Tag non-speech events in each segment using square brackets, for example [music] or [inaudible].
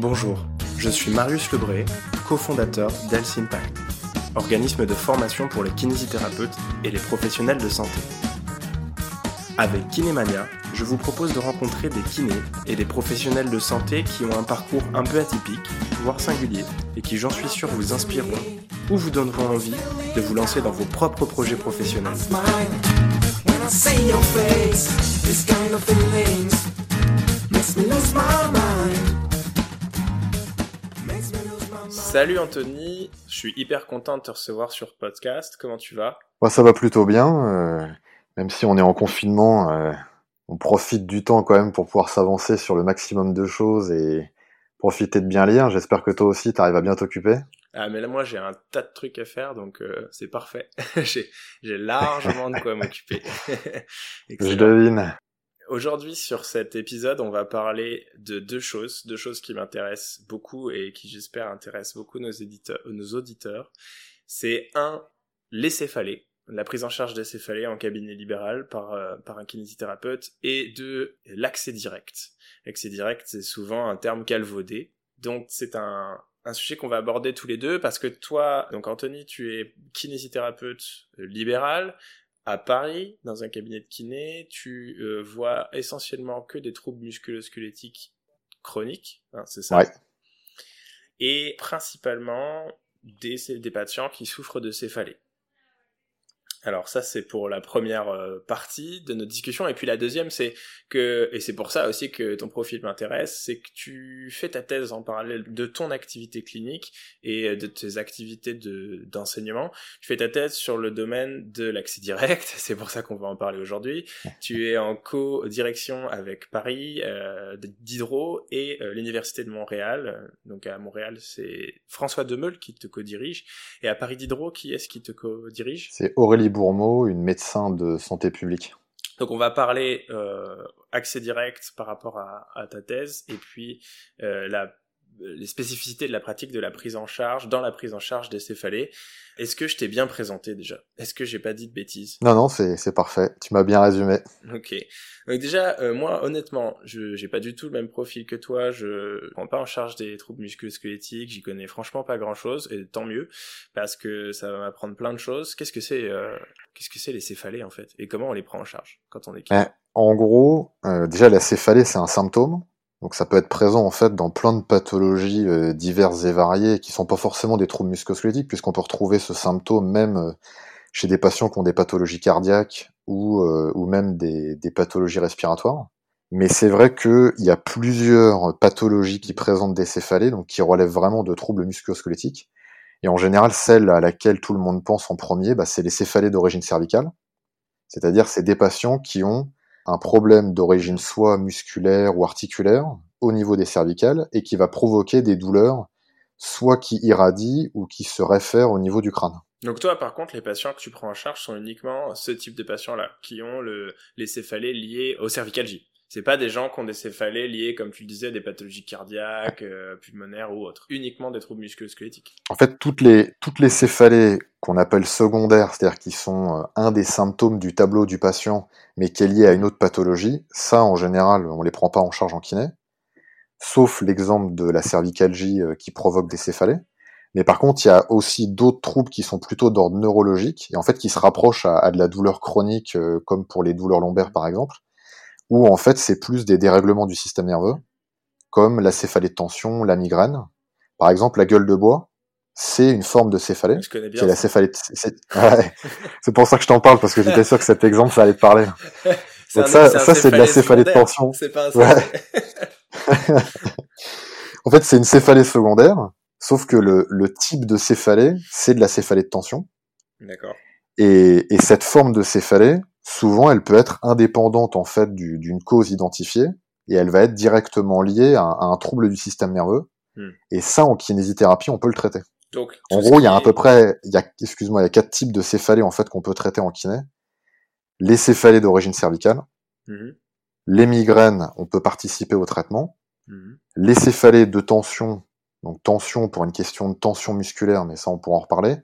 Bonjour, je suis Marius Lebré, cofondateur d'Health Impact, organisme de formation pour les kinésithérapeutes et les professionnels de santé. Avec Kinémania, je vous propose de rencontrer des kinés et des professionnels de santé qui ont un parcours un peu atypique, voire singulier, et qui, j'en suis sûr, vous inspireront ou vous donneront envie de vous lancer dans vos propres projets professionnels. Salut Anthony, je suis hyper content de te recevoir sur podcast. Comment tu vas? Moi, ça va plutôt bien. euh, même si on est en confinement, euh, on profite du temps quand même pour pouvoir s'avancer sur le maximum de choses et profiter de bien lire. J'espère que toi aussi, tu arrives à bien t'occuper. Ah mais là moi j'ai un tas de trucs à faire donc euh, c'est parfait. [laughs] j'ai largement de quoi [laughs] m'occuper. [laughs] Je devine. Aujourd'hui, sur cet épisode, on va parler de deux choses, deux choses qui m'intéressent beaucoup et qui, j'espère, intéressent beaucoup nos, auditeurs. C'est un, les céphalées, la prise en charge des céphalées en cabinet libéral par, euh, par un kinésithérapeute, et deux, l'accès direct. L'accès direct, c'est souvent un terme calvaudé. Donc, c'est un, un sujet qu'on va aborder tous les deux parce que toi, donc Anthony, tu es kinésithérapeute euh, libéral, à Paris, dans un cabinet de kiné, tu euh, vois essentiellement que des troubles musculo-squelettiques chroniques, hein, c'est ça? Ouais. Et principalement des, des patients qui souffrent de céphalée. Alors ça c'est pour la première euh, partie de notre discussion. Et puis la deuxième c'est que et c'est pour ça aussi que ton profil m'intéresse c'est que tu fais ta thèse en parallèle de ton activité clinique et de tes activités de d'enseignement. Tu fais ta thèse sur le domaine de l'accès direct. [laughs] C'est pour ça qu'on va en parler aujourd'hui. Tu es en co-direction avec Paris euh, d'Hydro et euh, l'université de Montréal. Donc à Montréal c'est François Demeule qui te co-dirige. Et à Paris d'Hydro qui est-ce qui te co-dirige? C'est Aurélie Bourmeau, une médecin de santé publique. Donc on va parler euh, accès direct par rapport à, à ta thèse et puis euh, la, les spécificités de la pratique de la prise en charge dans la prise en charge des céphalées. Est-ce que je t'ai bien présenté déjà? Est-ce que j'ai pas dit de bêtises? Non, non, c'est parfait. Tu m'as bien résumé. Ok. Donc déjà, euh, moi, honnêtement, je j'ai pas du tout le même profil que toi. Je prends pas en charge des troubles musculo-squelettiques. J'y connais franchement pas grand-chose, et tant mieux, parce que ça va m'apprendre plein de choses. Qu'est-ce que c'est euh, Qu'est-ce que c'est les céphalées en fait? Et comment on les prend en charge quand on est kiné Ouais. En gros, euh, déjà la céphalée, c'est un symptôme. Donc ça peut être présent en fait dans plein de pathologies euh, diverses et variées qui sont pas forcément des troubles musculo-squelettiques puisqu'on peut retrouver ce symptôme même euh, chez des patients qui ont des pathologies cardiaques ou, euh, ou même des, des pathologies respiratoires. Mais c'est vrai qu'il y a plusieurs pathologies qui présentent des céphalées, donc qui relèvent vraiment de troubles musculo-squelettiques. Et en général, celle à laquelle tout le monde pense en premier, bah, c'est les céphalées d'origine cervicale. C'est-à-dire, c'est des patients qui ont un problème d'origine soit musculaire ou articulaire au niveau des cervicales et qui va provoquer des douleurs soit qui irradient ou qui se réfèrent au niveau du crâne. Donc toi, par contre, les patients que tu prends en charge sont uniquement ce type de patients-là, qui ont le, les céphalées liées aux cervicalgies. C'est pas des gens qui ont des céphalées liées, comme tu le disais, à des pathologies cardiaques, euh, pulmonaires ou autres. Uniquement des troubles musculo-squelettiques. En fait, toutes les, toutes les céphalées qu'on appelle secondaires, c'est-à-dire qui sont euh, un des symptômes du tableau du patient, mais qui est lié à une autre pathologie, ça, en général, on les prend pas en charge en kiné, sauf l'exemple de la cervicalgie euh, qui provoque des céphalées. Mais par contre, il y a aussi d'autres troubles qui sont plutôt d'ordre neurologique, et en fait qui se rapprochent à, de la douleur chronique, comme pour les douleurs lombaires par exemple, où en fait c'est plus des dérèglements du système nerveux, comme la céphalée de tension, la migraine. Par exemple, la gueule de bois, c'est une forme de céphalée. Je connais bien. C'est la céphalée. de- C'est ouais. [laughs] C'est pour ça que je t'en parle parce que j'étais sûr que cet exemple ça allait te parler. [laughs] C'est Donc un- ça, ça c'est de la céphalée de tension. C'est pas un Ouais. [laughs] En fait, c'est une céphalée secondaire, sauf que le, le type de céphalée, c'est de la céphalée de tension. D'accord. Et, et cette forme de céphalée, souvent, elle peut être indépendante en fait du- d'une cause identifiée, et elle va être directement liée à, un- à un trouble du système nerveux. Hmm. Et ça, en kinésithérapie, on peut le traiter. Donc, En gros, il y a à peu près, il y a, excuse-moi, il y a quatre types de céphalées en fait qu'on peut traiter en kiné. Les céphalées d'origine cervicale, Mhm, les migraines, on peut participer au traitement. mhm. Les céphalées de tension, donc tension pour une question de tension musculaire, mais ça on pourra en reparler.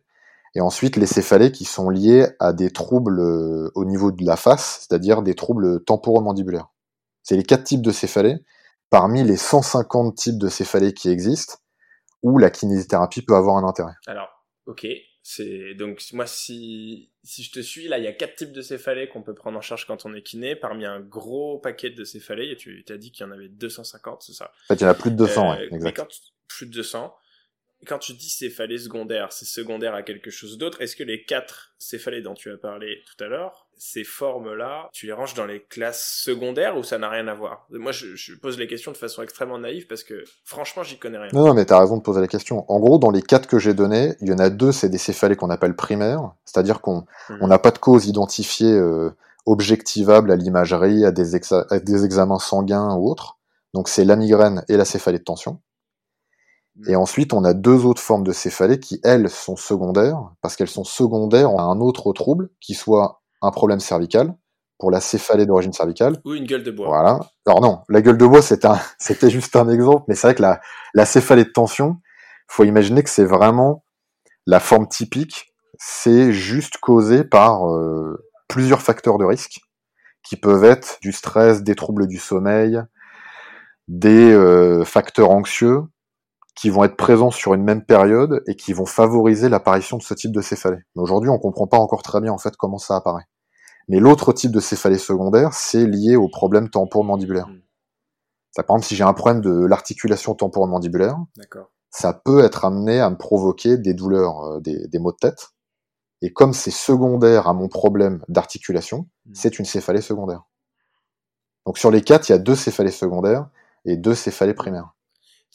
Et ensuite les céphalées qui sont liées à des troubles euh, au niveau de la face, c'est-à-dire des troubles temporomandibulaires. C'est les quatre types de céphalées. parmi les 150 types de céphalées qui existent où la kinésithérapie peut avoir un intérêt. Alors, ok, c'est donc moi si si je te suis là, il y a quatre types de céphalées qu'on peut prendre en charge quand on est kiné. Parmi un gros paquet de céphalées, tu t'as dit qu'il y en avait 250, c'est ça? En fait, il y en a plus de 200, ouais, Euh, Mais quand plus de 200. Quand tu dis céphalée secondaire, c'est secondaire à quelque chose d'autre. Est-ce que les quatre céphalées dont tu as parlé tout à l'heure, ces formes-là, tu les ranges dans les classes secondaires ou ça n'a rien à voir? Moi, je, je pose les questions de façon extrêmement naïve parce que franchement, j'y connais rien. Non, non, mais t'as raison de poser la question. En gros, dans les quatre que j'ai donnés, il y en a deux, c'est des céphalées qu'on appelle primaires, c'est-à-dire qu'on Mhm. n'a pas de cause identifiée euh, objectivable à l'imagerie, à des examens sanguins ou autres. Donc c'est la migraine et la céphalée de tension. Mhm. Et ensuite, on a deux autres formes de céphalées qui, elles, sont secondaires, parce qu'elles sont secondaires à un autre trouble, qui soit un problème cervical, pour la céphalée d'origine cervicale. Ou une gueule de bois. Voilà. Alors non, la gueule de bois, [laughs] c'était un- juste un exemple, mais c'est vrai que la, la céphalée de tension, faut imaginer que c'est vraiment la forme typique, c'est juste causé par euh, plusieurs facteurs de risque, qui peuvent être du stress, des troubles du sommeil, des euh, facteurs anxieux, qui vont être présents sur une même période et qui vont favoriser l'apparition de ce type de céphalée. Mais aujourd'hui, on comprend pas encore très bien en fait comment ça apparaît. Mais l'autre type de céphalée secondaire, c'est lié au problème temporomandibulaire. Mm. Ça, par exemple, si j'ai un problème de l'articulation temporomandibulaire, ça peut être amené à me provoquer des douleurs, euh, des, des maux de tête. Et comme c'est secondaire à mon problème d'articulation, Mm. c'est une céphalée secondaire. Donc sur les quatre, il y a deux céphalées secondaires et deux céphalées primaires.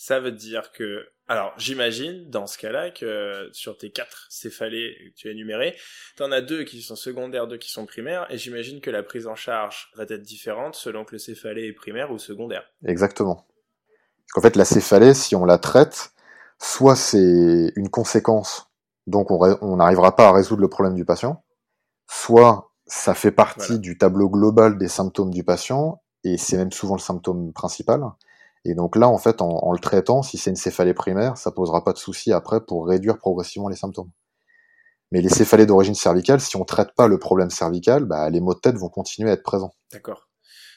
Ça veut dire que, alors j'imagine dans ce cas-là que sur tes quatre céphalées que tu as énumérées, t'en as deux qui sont secondaires, deux qui sont primaires, et j'imagine que la prise en charge va être différente selon que le céphalée est primaire ou secondaire. Exactement. Qu'en fait, la céphalée, si on la traite, soit c'est une conséquence, donc on n'arrivera pas à résoudre le problème du patient, soit ça fait partie Voilà. du tableau global des symptômes du patient, et c'est même souvent le symptôme principal. Et donc là, en fait, en, le traitant, si c'est une céphalée primaire, ça posera pas de souci après pour réduire progressivement les symptômes. Mais les céphalées d'origine cervicale, si on traite pas le problème cervical, bah, les maux de tête vont continuer à être présents. D'accord.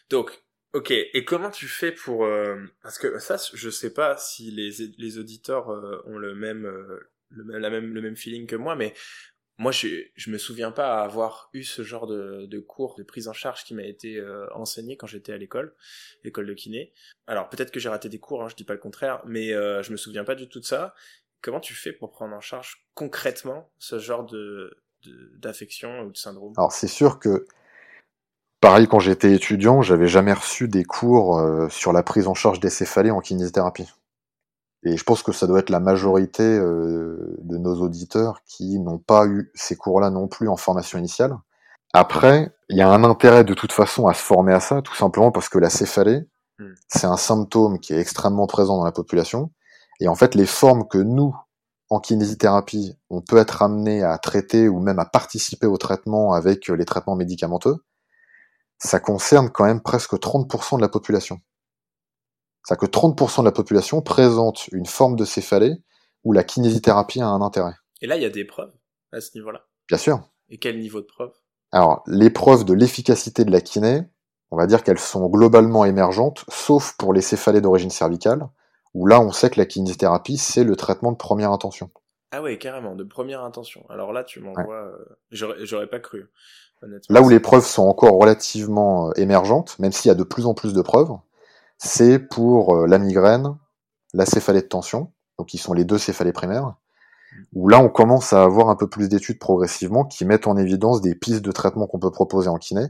Donc, ok. Et comment tu fais pour euh, parce que ça, je sais pas si les auditeurs euh, ont le même euh, le même le même feeling que moi, mais moi, je je me souviens pas avoir eu ce genre de de cours de prise en charge qui m'a été euh, enseigné quand j'étais à l'école, l'école de kiné. Alors peut-être que j'ai raté des cours, hein, je dis pas le contraire, mais euh, je me souviens pas du tout de ça. Comment tu fais pour prendre en charge concrètement ce genre de d'affection ou de syndrome? Alors c'est sûr que, pareil, quand j'étais étudiant, j'avais jamais reçu des cours euh, sur la prise en charge des céphalées en kinésithérapie. Et je pense que ça doit être la majorité euh, de nos auditeurs qui n'ont pas eu ces cours-là non plus en formation initiale. Après, il y a un intérêt de toute façon à se former à ça, tout simplement parce que la céphalée, Hmm. c'est un symptôme qui est extrêmement présent dans la population. Et en fait, les formes que nous, en kinésithérapie, on peut être amené à traiter ou même à participer au traitement avec euh, les traitements médicamenteux, ça concerne quand même presque 30% de la population. C'est-à-dire que 30% de la population présente une forme de céphalée où la kinésithérapie a un intérêt. Et là, il y a des preuves à ce niveau-là? Bien sûr. Et quel niveau de preuve? Alors, les preuves de l'efficacité de la kiné, on va dire qu'elles sont globalement émergentes, sauf pour les céphalées d'origine cervicale, où là, on sait que la kinésithérapie, c'est le traitement de première intention. Ah ouais, carrément, de première intention. Alors là, tu m'envoies... euh, J'aurais j'aurais pas cru, honnêtement. Là où les preuves sont encore relativement euh, émergentes, même s'il y a de plus en plus de preuves, c'est pour euh, la migraine, la céphalée de tension, donc qui sont les deux céphalées primaires, où là on commence à avoir un peu plus d'études progressivement qui mettent en évidence des pistes de traitement qu'on peut proposer en kiné,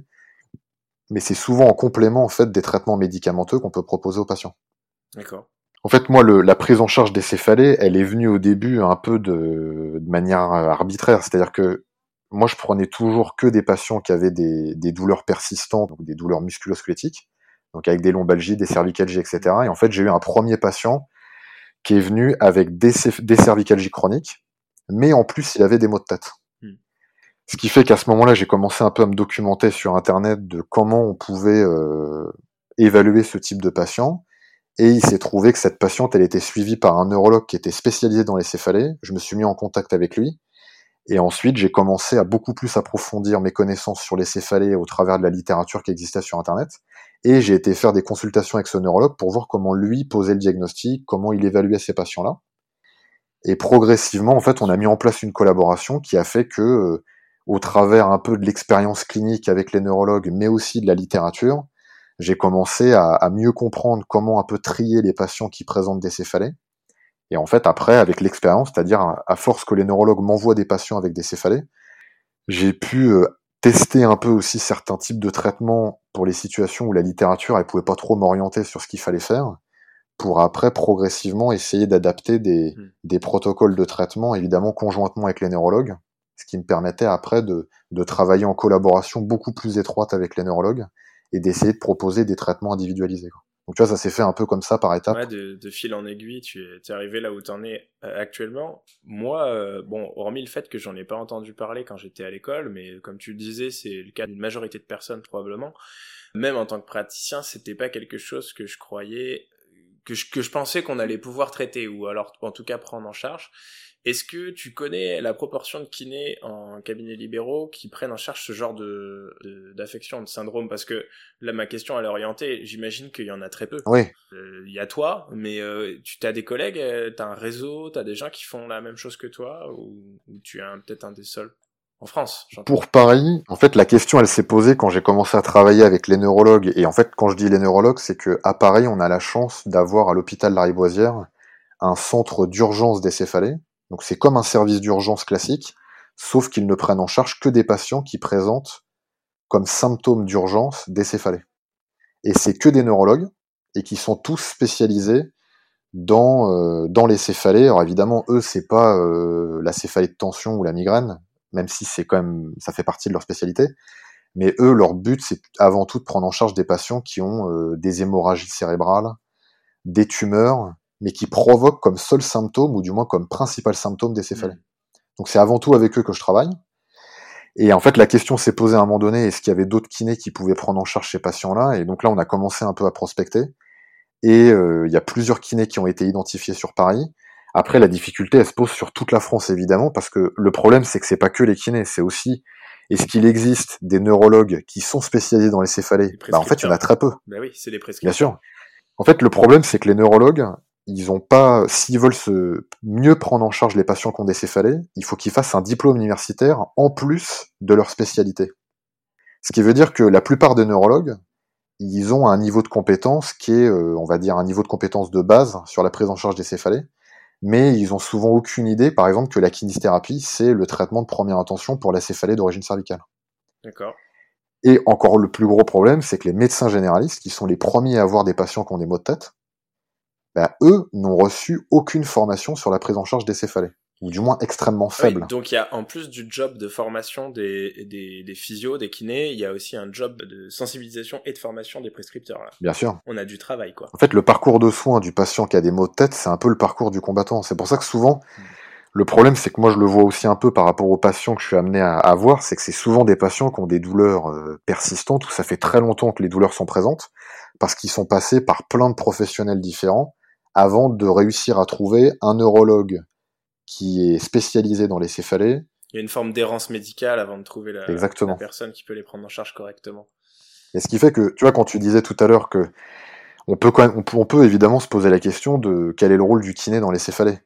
mais c'est souvent en complément en fait des traitements médicamenteux qu'on peut proposer aux patients. D'accord. En fait, moi, le, la prise en charge des céphalées, elle est venue au début un peu de, de manière euh, arbitraire, c'est-à-dire que moi, je prenais toujours que des patients qui avaient des, des douleurs persistantes, donc des douleurs musculosquelettiques, donc avec des lombalgies, des cervicalgies, etc. Et en fait, j'ai eu un premier patient qui est venu avec des, des cervicalgies chroniques, mais en plus, il avait des maux de tête. Hmm. Ce qui fait qu'à ce moment-là, j'ai commencé un peu à me documenter sur Internet de comment on pouvait euh, évaluer ce type de patient. Et il s'est trouvé que cette patiente, elle était suivie par un neurologue qui était spécialisé dans les céphalées. Je me suis mis en contact avec lui. Et ensuite, j'ai commencé à beaucoup plus approfondir mes connaissances sur les céphalées au travers de la littérature qui existait sur Internet. Et j'ai été faire des consultations avec ce neurologue pour voir comment lui posait le diagnostic, comment il évaluait ces patients-là. Et progressivement, en fait, on a mis en place une collaboration qui a fait que, euh, au travers un peu de l'expérience clinique avec les neurologues, mais aussi de la littérature, j'ai commencé à, à, mieux comprendre comment un peu trier les patients qui présentent des céphalées. Et en fait, après, avec l'expérience, c'est-à-dire à force que les neurologues m'envoient des patients avec des céphalées, j'ai pu euh, tester un peu aussi certains types de traitements pour les situations où la littérature elle pouvait pas trop m'orienter sur ce qu'il fallait faire pour après progressivement essayer d'adapter des, mmh. des, protocoles de traitement évidemment conjointement avec les neurologues ce qui me permettait après de, de travailler en collaboration beaucoup plus étroite avec les neurologues et d'essayer de proposer des traitements individualisés. Quoi. Donc tu vois, ça s'est fait un peu comme ça par étapes. De fil en aiguille, tu es, arrivé là où tu en es euh, actuellement. Moi, euh, bon, hormis le fait que j'en ai pas entendu parler quand j'étais à l'école, mais comme tu le disais, c'est le cas d'une majorité de personnes probablement. Même en tant que praticien, c'était pas quelque chose que je croyais, que je, que je pensais qu'on allait pouvoir traiter ou alors en tout cas prendre en charge. Est-ce que tu connais la proportion de kinés en cabinet libéraux qui prennent en charge ce genre de d'affection, de, syndrome? Parce que là, ma question elle est orientée. J'imagine qu'il y en a très peu. Oui. Euh, il y a toi, mais euh, tu as des collègues, euh, tu as un réseau, tu as des gens qui font la même chose que toi, ou, tu es peut-être un des seuls? En France. Pour Paris, en fait, la question, elle s'est posée quand j'ai commencé à travailler avec les neurologues. Et en fait, quand je dis les neurologues, c'est que à Paris, on a la chance d'avoir à l'hôpital Lariboisière un centre d'urgence des céphalées donc c'est comme un service d'urgence classique, sauf qu'ils ne prennent en charge que des patients qui présentent comme symptômes d'urgence des céphalées. Et c'est que des neurologues, et qui sont tous spécialisés dans, euh, dans les céphalées. Alors évidemment, eux, c'est pas euh, la céphalée de tension ou la migraine, même si c'est quand même ça fait partie de leur spécialité. Mais eux, leur but, c'est avant tout de prendre en charge des patients qui ont euh, des hémorragies cérébrales, des tumeurs, mais qui provoquent comme seul symptôme, ou du moins comme principal symptôme des céphalées. Mm. Donc c'est avant tout avec eux que je travaille. Et en fait, la question s'est posée à un moment donné, est-ce qu'il y avait d'autres kinés qui pouvaient prendre en charge ces patients-là? Et donc là, on a commencé un peu à prospecter. Et euh, il y a plusieurs kinés qui ont été identifiés sur Paris. Après, la difficulté, elle se pose sur toute la France, évidemment, parce que le problème, c'est que c'est pas que les kinés, c'est aussi est-ce qu'il existe des neurologues qui sont spécialisés dans les céphalées? Bah, En fait, il y en a très peu. Bah oui, c'est les Bien sûr. En fait, le problème, c'est que les neurologues, ils ont pas, s'ils veulent se mieux prendre en charge les patients qui ont des céphalées, il faut qu'ils fassent un diplôme universitaire en plus de leur spécialité. Ce qui veut dire que la plupart des neurologues, ils ont un niveau de compétence qui est, euh, on va dire, un niveau de compétence de base sur la prise en charge des céphalées, mais ils ont souvent aucune idée, par exemple, que la kinésithérapie, c'est le traitement de première intention pour la céphalée d'origine cervicale. D'accord. Et encore le plus gros problème, c'est que les médecins généralistes, qui sont les premiers à avoir des patients qui ont des maux de tête, bah, eux n'ont reçu aucune formation sur la prise en charge des céphalées, ou du moins extrêmement faible. donc il y a en plus du job de formation des, des, des physios, des kinés, il y a aussi un job de sensibilisation et de formation des prescripteurs. Bien sûr. On a du travail, quoi. En fait, le parcours de soins du patient qui a des maux de tête, c'est un peu le parcours du combattant. C'est pour ça que souvent, hmm. le problème, c'est que moi je le vois aussi un peu par rapport aux patients que je suis amené à avoir, c'est que c'est souvent des patients qui ont des douleurs euh, persistantes, où ça fait très longtemps que les douleurs sont présentes, parce qu'ils sont passés par plein de professionnels différents, avant de réussir à trouver un neurologue qui est spécialisé dans les céphalées. Il y a une forme d'errance médicale avant de trouver la, la, personne qui peut les prendre en charge correctement. Et ce qui fait que, tu vois, quand tu disais tout à l'heure que on peut, quand même, on peut, évidemment se poser la question de quel est le rôle du kiné dans les céphalées.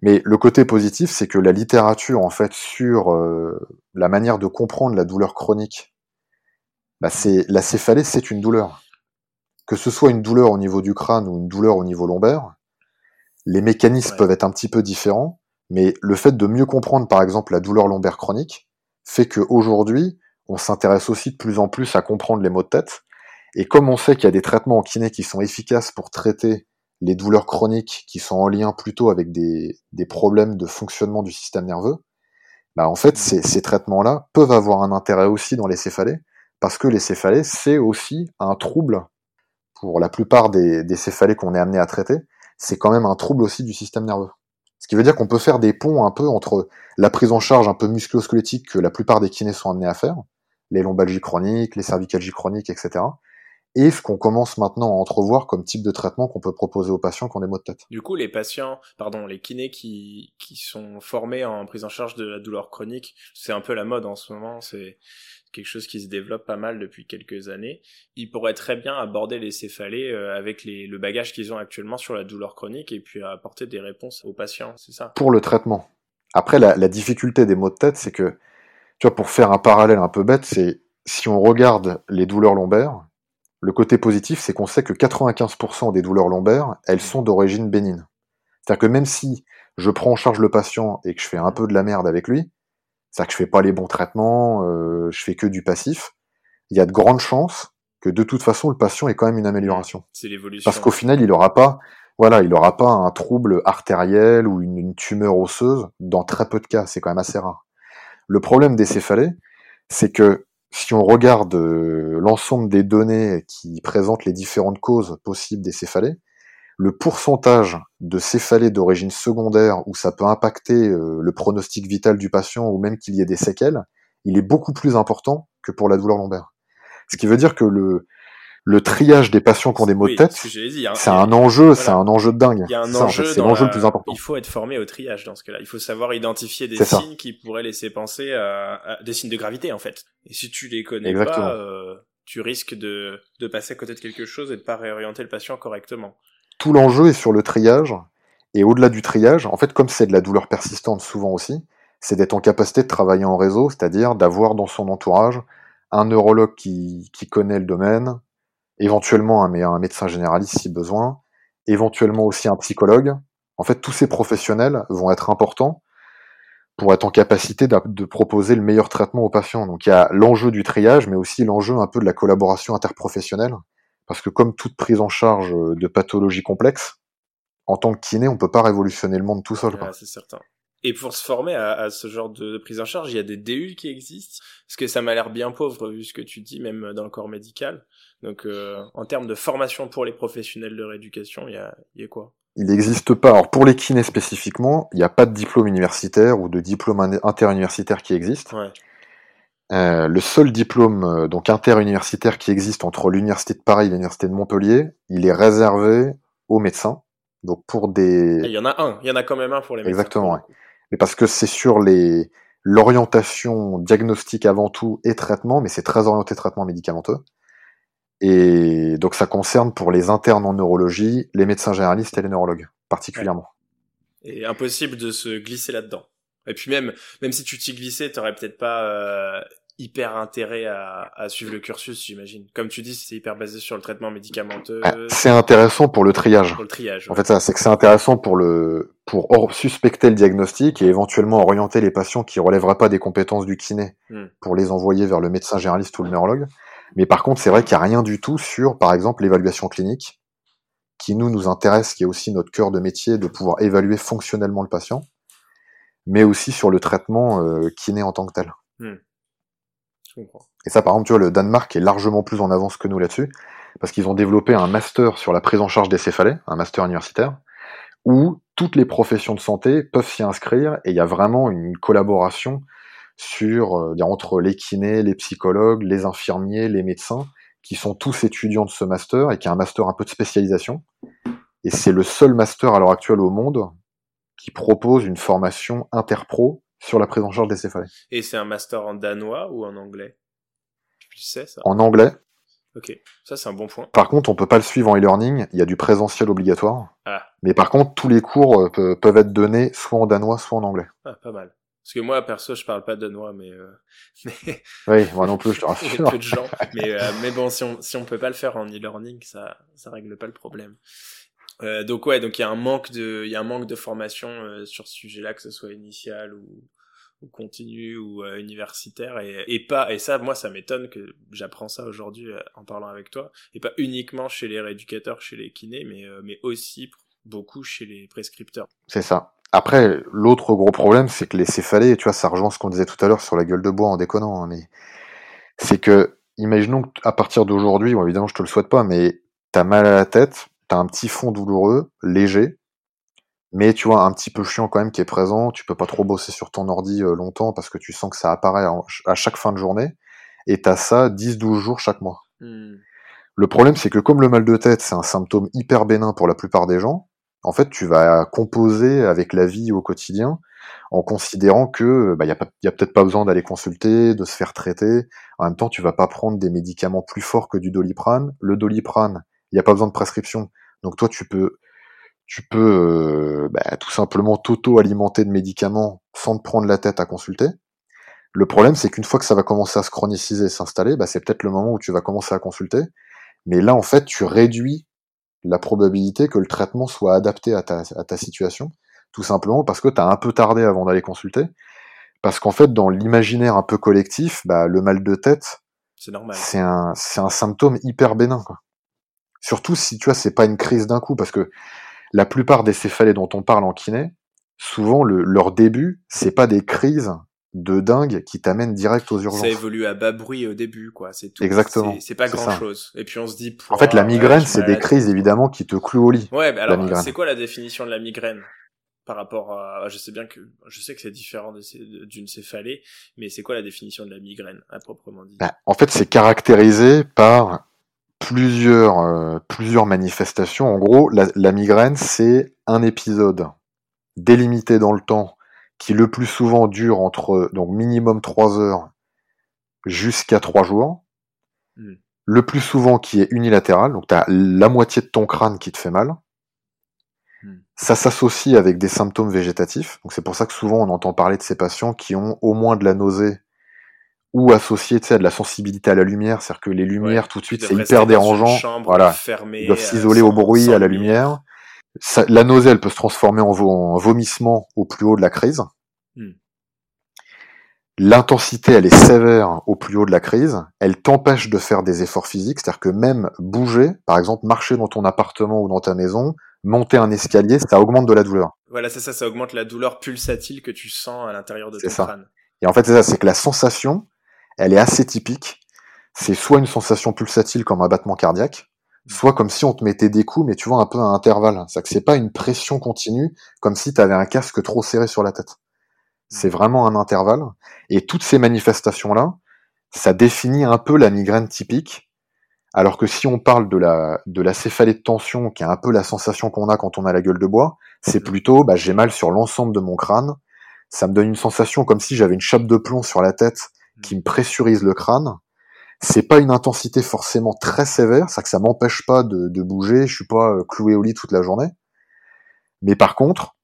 Mais le côté positif, c'est que la littérature, en fait, sur euh, la manière de comprendre la douleur chronique, bah c'est la céphalée, c'est une douleur que ce soit une douleur au niveau du crâne ou une douleur au niveau lombaire, les mécanismes peuvent être un petit peu différents, mais le fait de mieux comprendre par exemple la douleur lombaire chronique fait qu'aujourd'hui, on s'intéresse aussi de plus en plus à comprendre les maux de tête. Et comme on sait qu'il y a des traitements en kiné qui sont efficaces pour traiter les douleurs chroniques qui sont en lien plutôt avec des, des problèmes de fonctionnement du système nerveux, bah en fait, ces, traitements-là peuvent avoir un intérêt aussi dans les céphalées, parce que les céphalées, c'est aussi un trouble pour la plupart des céphalées qu'on est amené à traiter, c'est quand même un trouble aussi du système nerveux. Ce qui veut dire qu'on peut faire des ponts un peu entre la prise en charge un peu musculo-squelettique que la plupart des kinés sont amenés à faire, les lombalgies chroniques, les cervicalgies chroniques, etc., et ce qu'on commence maintenant à entrevoir comme type de traitement qu'on peut proposer aux patients qui ont des maux de tête. Du coup, les patients, pardon, les kinés qui, qui sont formés en prise en charge de la douleur chronique, c'est un peu la mode en ce moment, c'est quelque chose qui se développe pas mal depuis quelques années. Ils pourraient très bien aborder les céphalées euh, avec les, le bagage qu'ils ont actuellement sur la douleur chronique et puis apporter des réponses aux patients, c'est ça? Pour le traitement. Après, la, la difficulté des maux de tête, c'est que, tu vois, pour faire un parallèle un peu bête, c'est si on regarde les douleurs lombaires, le côté positif, c'est qu'on sait que 95% des douleurs lombaires, elles sont d'origine bénigne. C'est-à-dire que même si je prends en charge le patient et que je fais un peu de la merde avec lui, c'est-à-dire que je fais pas les bons traitements, euh, je fais que du passif, il y a de grandes chances que de toute façon le patient ait quand même une amélioration. C'est l'évolution. Parce qu'au final, il aura pas, voilà, il aura pas un trouble artériel ou une, une tumeur osseuse dans très peu de cas. C'est quand même assez rare. Le problème des céphalées, c'est que si on regarde euh, l'ensemble des données qui présentent les différentes causes possibles des céphalées, le pourcentage de céphalées d'origine secondaire où ça peut impacter euh, le pronostic vital du patient ou même qu'il y ait des séquelles, il est beaucoup plus important que pour la douleur lombaire. Ce qui veut dire que le, le triage des patients qui ont des maux de tête, hein. c'est un enjeu, c'est un enjeu de dingue. Il y a un enjeu, c'est l'enjeu le plus important. Il faut être formé au triage dans ce cas-là. Il faut savoir identifier des signes qui pourraient laisser penser à, des signes de gravité en fait. Et si tu les connais pas, euh, tu risques de, de passer à côté de quelque chose et de pas réorienter le patient correctement. Tout l'enjeu est sur le triage. Et au-delà du triage, en fait, comme c'est de la douleur persistante souvent aussi, c'est d'être en capacité de travailler en réseau, c'est-à-dire d'avoir dans son entourage un neurologue qui, qui connaît le domaine, éventuellement un, médecin généraliste si besoin, éventuellement aussi un psychologue. En fait, tous ces professionnels vont être importants pour être en capacité de, proposer le meilleur traitement aux patients. Donc il y a l'enjeu du triage, mais aussi l'enjeu un peu de la collaboration interprofessionnelle, parce que comme toute prise en charge de pathologies complexes, en tant que kiné, on peut pas révolutionner le monde tout seul. c'est certain. Et pour se former à, ce genre de, prise en charge, il y a des DU qui existent, parce que ça m'a l'air bien pauvre vu ce que tu dis, même dans le corps médical. Donc, euh, en termes de formation pour les professionnels de rééducation, il y a, y a quoi? Il n'existe pas. Alors, pour les kinés spécifiquement, il n'y a pas de diplôme universitaire ou de diplôme interuniversitaire qui existe. Ouais. Euh, le seul diplôme euh, donc interuniversitaire qui existe entre l'université de Paris et l'université de Montpellier, il est réservé aux médecins. Donc pour des. Ah, il y en a un. Il y en a quand même un pour les médecins. Exactement. Ouais. Mais parce que c'est sur les l'orientation diagnostique avant tout et traitement, mais c'est très orienté traitement médicamenteux. Et donc ça concerne pour les internes en neurologie, les médecins généralistes et les neurologues, particulièrement. Et impossible de se glisser là-dedans. Et puis même, même si tu t'y glissais, t'aurais peut-être pas euh, hyper intérêt à, à, suivre le cursus, j'imagine. Comme tu dis, c'est hyper basé sur le traitement médicamenteux. Ah, c'est intéressant pour le triage. Pour le triage. En fait, ça, c'est que c'est intéressant pour le, pour suspecter le diagnostic et éventuellement orienter les patients qui relèveraient pas des compétences du kiné hmm. pour les envoyer vers le médecin généraliste ou le neurologue. Mais par contre, c'est vrai qu'il n'y a rien du tout sur, par exemple, l'évaluation clinique, qui nous nous intéresse, qui est aussi notre cœur de métier, de pouvoir évaluer fonctionnellement le patient, mais aussi sur le traitement euh, kiné en tant que tel. Hmm. Et ça, par exemple, tu vois, le Danemark est largement plus en avance que nous là-dessus, parce qu'ils ont développé un master sur la prise en charge des céphalées, un master universitaire, où toutes les professions de santé peuvent s'y inscrire, et il y a vraiment une collaboration sur euh, entre les kinés, les psychologues, les infirmiers, les médecins, qui sont tous étudiants de ce master et qui a un master un peu de spécialisation. Et c'est le seul master à l'heure actuelle au monde qui propose une formation interpro sur la prise en charge des céphalées. Et c'est un master en danois ou en anglais? Tu sais ça? En anglais. Ok, ça c'est un bon point. Par contre, on peut pas le suivre en e-learning, il y a du présentiel obligatoire. Ah. Mais par contre, tous les cours euh, peuvent être donnés soit en danois, soit en anglais. Ah, pas mal. Parce que moi, perso, je parle pas danois, mais, euh, [laughs] mais... Oui, moi non plus, je te rassure. [laughs] [laughs] peu de gens. Mais, euh, mais bon, si on, si on peut pas le faire en e-learning, ça, ça règle pas le problème. Euh, donc ouais, donc il y a un manque de, il y a un manque de formation euh, sur ce sujet-là, que ce soit initial ou, ou continu ou euh, universitaire, et, pas, et ça, moi, ça m'étonne que j'apprends ça aujourd'hui en parlant avec toi, et pas uniquement chez les rééducateurs, chez les kinés, mais, mais aussi beaucoup chez les prescripteurs. C'est ça. Après, l'autre gros problème, c'est que les céphalées, tu vois, ça rejoint ce qu'on disait tout à l'heure sur la gueule de bois en déconnant, hein, c'est que, imaginons qu'à partir d'aujourd'hui, bon, évidemment, je te le souhaite pas, mais t'as mal à la tête, t'as un petit fond douloureux, léger, mais tu vois, un petit peu chiant quand même qui est présent, tu peux pas trop bosser sur ton ordi euh, longtemps parce que tu sens que ça apparaît à chaque fin de journée, et t'as ça 10-12 jours chaque mois. Mmh. Le problème, c'est que comme le mal de tête, c'est un symptôme hyper bénin pour la plupart des gens, en fait, tu vas composer avec la vie au quotidien en considérant que bah, y a, y a peut-être pas besoin d'aller consulter, de se faire traiter. En même temps, tu vas pas prendre des médicaments plus forts que du doliprane. Le doliprane, il n'y a pas besoin de prescription. Donc toi, tu peux, tu peux euh, bah, tout simplement t'auto-alimenter de médicaments sans te prendre la tête à consulter. Le problème, c'est qu'une fois que ça va commencer à se chroniciser, s'installer, bah, c'est peut-être le moment où tu vas commencer à consulter. Mais là, en fait, tu réduis la probabilité que le traitement soit adapté à ta, à ta situation, tout simplement parce que tu as un peu tardé avant d'aller consulter. Parce qu'en fait, dans l'imaginaire un peu collectif, bah, le mal de tête, c'est un, c'est un symptôme hyper bénin. Quoi. Surtout si tu vois, c'est pas une crise d'un coup, parce que la plupart des céphalées dont on parle en kiné, souvent le, leur début, c'est pas des crises de dingue qui t'amènent direct aux urgences. Ça évolue à bas bruit au début, quoi. C'est tout. Exactement. C'est pas grand chose. Et puis on se dit. En fait, la migraine, c'est des crises évidemment qui te clouent au lit. Ouais, mais alors, c'est quoi la définition de la migraine par rapport à, je sais bien que, je sais que c'est différent d'une céphalée, mais c'est quoi la définition de la migraine, à proprement dit? Bah, en fait, c'est caractérisé par plusieurs, euh, plusieurs manifestations. En gros, la, la migraine, c'est un épisode délimité dans le temps qui le plus souvent dure entre donc minimum 3 heures jusqu'à 3 jours. Hmm. Le plus souvent qui est unilatéral, donc tu as la moitié de ton crâne qui te fait mal. Hmm. Ça s'associe avec des symptômes végétatifs. Donc c'est pour ça que souvent on entend parler de ces patients qui ont au moins de la nausée ou associé à de la sensibilité à la lumière, c'est-à-dire que les lumières tout de suite c'est hyper dérangeant. Voilà, ils doivent s'isoler au bruit, à la lumière la nausée, elle peut se transformer en, vomissement au plus haut de la crise. Hmm. L'intensité, elle est sévère au plus haut de la crise. Elle t'empêche de faire des efforts physiques, c'est-à-dire que même bouger, par exemple marcher dans ton appartement ou dans ta maison, monter un escalier, ça augmente de la douleur. Voilà, c'est ça, ça augmente la douleur pulsatile que tu sens à l'intérieur de ton ça. crâne. Et en fait, c'est ça, c'est que la sensation, elle est assez typique. C'est soit une sensation pulsatile comme un battement cardiaque, soit comme si on te mettait des coups, mais tu vois, un peu à intervalle. C'est que c'est pas une pression continue, comme si tu avais un casque trop serré sur la tête. C'est mm. vraiment un intervalle. Et toutes ces manifestations-là, ça définit un peu la migraine typique. Alors que si on parle de la, de la céphalée de tension, qui est un peu la sensation qu'on a quand on a la gueule de bois, c'est mm. plutôt, bah, j'ai mal sur l'ensemble de mon crâne. Ça me donne une sensation comme si j'avais une chape de plomb sur la tête qui me pressurise le crâne. C'est pas une intensité forcément très sévère, ça que ça m'empêche pas de, bouger, je suis pas euh, cloué au lit toute la journée. Mais par contre,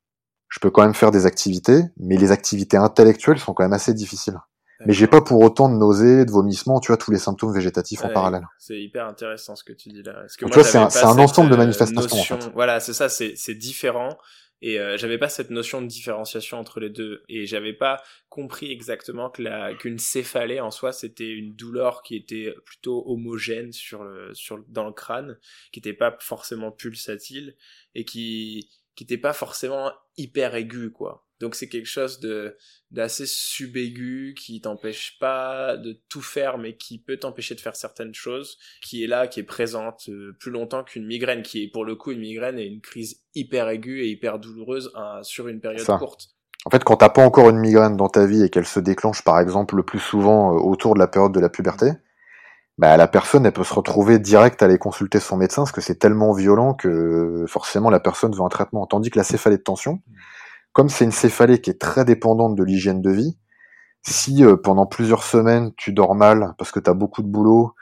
je peux quand même faire des activités, mais les activités intellectuelles sont quand même assez difficiles. Mais j'ai pas pour autant de nausées, de vomissements, tu vois, tous les symptômes végétatifs en parallèle. C'est hyper intéressant ce que tu dis là. tu vois, c'est un, ensemble de euh, manifestations. Voilà, c'est ça, c'est différent. Et euh, j'avais pas cette notion de différenciation entre les deux. Et j'avais pas compris exactement que la qu'une céphalée en soi c'était une douleur qui était plutôt homogène sur le sur dans le crâne, qui était pas forcément pulsatile et qui qui était pas forcément hyper aigu quoi. Donc c'est quelque chose de d'assez subaigu qui t'empêche pas de tout faire mais qui peut t'empêcher de faire certaines choses, qui est là, qui est présente euh, plus longtemps qu'une migraine, qui est pour le coup une migraine et une crise hyper aiguë et hyper douloureuse hein, sur une période courte. En fait, quand t'as pas encore une migraine dans ta vie et qu'elle se déclenche par exemple le plus souvent euh, autour de la période de la puberté, bah, la personne elle peut se retrouver direct à aller consulter son médecin parce que c'est tellement violent que forcément la personne veut un traitement. Tandis que la céphalée de tension, mmh comme c'est une céphalée qui est très dépendante de l'hygiène de vie, si euh, pendant plusieurs semaines tu dors mal parce que tu as beaucoup de boulot,